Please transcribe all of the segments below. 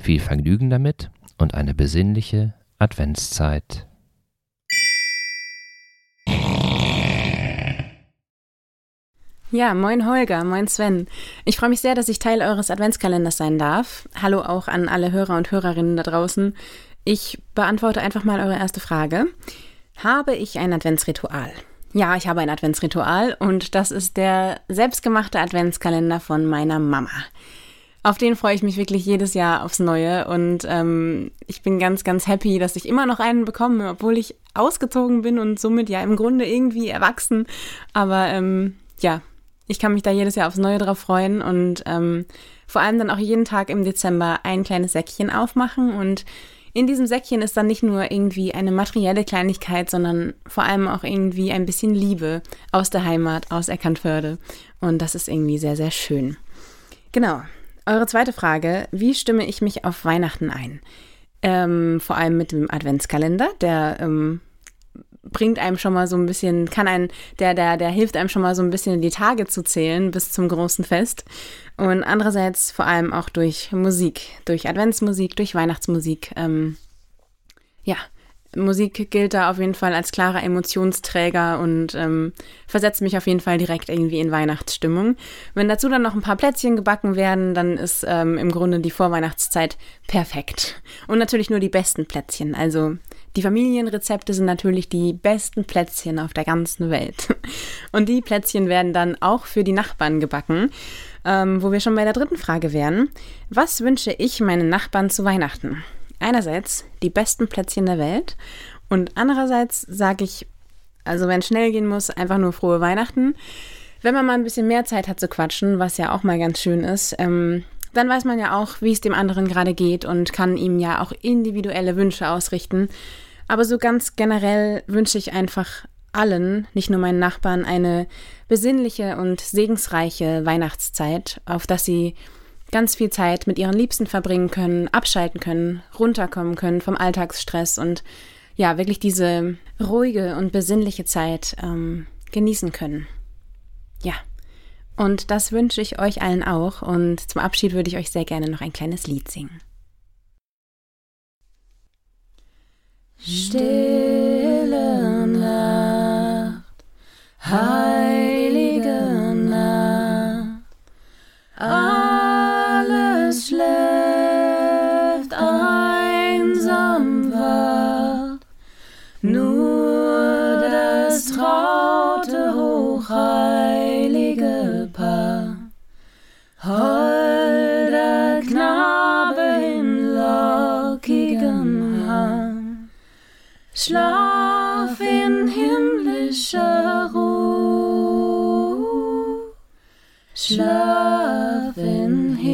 Viel Vergnügen damit und eine besinnliche Adventszeit. Ja, moin Holger, moin Sven. Ich freue mich sehr, dass ich Teil eures Adventskalenders sein darf. Hallo auch an alle Hörer und Hörerinnen da draußen. Ich beantworte einfach mal eure erste Frage. Habe ich ein Adventsritual? Ja, ich habe ein Adventsritual und das ist der selbstgemachte Adventskalender von meiner Mama. Auf den freue ich mich wirklich jedes Jahr aufs Neue und ähm, ich bin ganz, ganz happy, dass ich immer noch einen bekomme, obwohl ich ausgezogen bin und somit ja im Grunde irgendwie erwachsen. Aber ähm, ja, ich kann mich da jedes Jahr aufs Neue drauf freuen und ähm, vor allem dann auch jeden Tag im Dezember ein kleines Säckchen aufmachen und in diesem Säckchen ist dann nicht nur irgendwie eine materielle Kleinigkeit, sondern vor allem auch irgendwie ein bisschen Liebe aus der Heimat, aus Eckernförde. Und das ist irgendwie sehr, sehr schön. Genau. Eure zweite Frage, wie stimme ich mich auf Weihnachten ein? Ähm, vor allem mit dem Adventskalender, der ähm, bringt einem schon mal so ein bisschen, kann einen, der, der, der hilft einem schon mal so ein bisschen die Tage zu zählen bis zum großen Fest. Und andererseits vor allem auch durch Musik, durch Adventsmusik, durch Weihnachtsmusik. Ähm, ja, Musik gilt da auf jeden Fall als klarer Emotionsträger und ähm, versetzt mich auf jeden Fall direkt irgendwie in Weihnachtsstimmung. Wenn dazu dann noch ein paar Plätzchen gebacken werden, dann ist ähm, im Grunde die Vorweihnachtszeit perfekt. Und natürlich nur die besten Plätzchen. Also die Familienrezepte sind natürlich die besten Plätzchen auf der ganzen Welt. Und die Plätzchen werden dann auch für die Nachbarn gebacken. Ähm, wo wir schon bei der dritten Frage wären. Was wünsche ich meinen Nachbarn zu Weihnachten? Einerseits die besten Plätzchen der Welt und andererseits sage ich, also wenn es schnell gehen muss, einfach nur frohe Weihnachten. Wenn man mal ein bisschen mehr Zeit hat zu quatschen, was ja auch mal ganz schön ist, ähm, dann weiß man ja auch, wie es dem anderen gerade geht und kann ihm ja auch individuelle Wünsche ausrichten. Aber so ganz generell wünsche ich einfach allen, nicht nur meinen Nachbarn, eine besinnliche und segensreiche Weihnachtszeit, auf dass sie ganz viel Zeit mit ihren Liebsten verbringen können, abschalten können, runterkommen können vom Alltagsstress und ja, wirklich diese ruhige und besinnliche Zeit ähm, genießen können. Ja, und das wünsche ich euch allen auch und zum Abschied würde ich euch sehr gerne noch ein kleines Lied singen. Stille Nacht, Schlaf in himmlischer Ruhe. Schlaf in himmlischer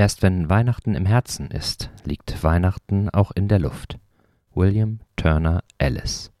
Erst wenn Weihnachten im Herzen ist, liegt Weihnachten auch in der Luft. William Turner Ellis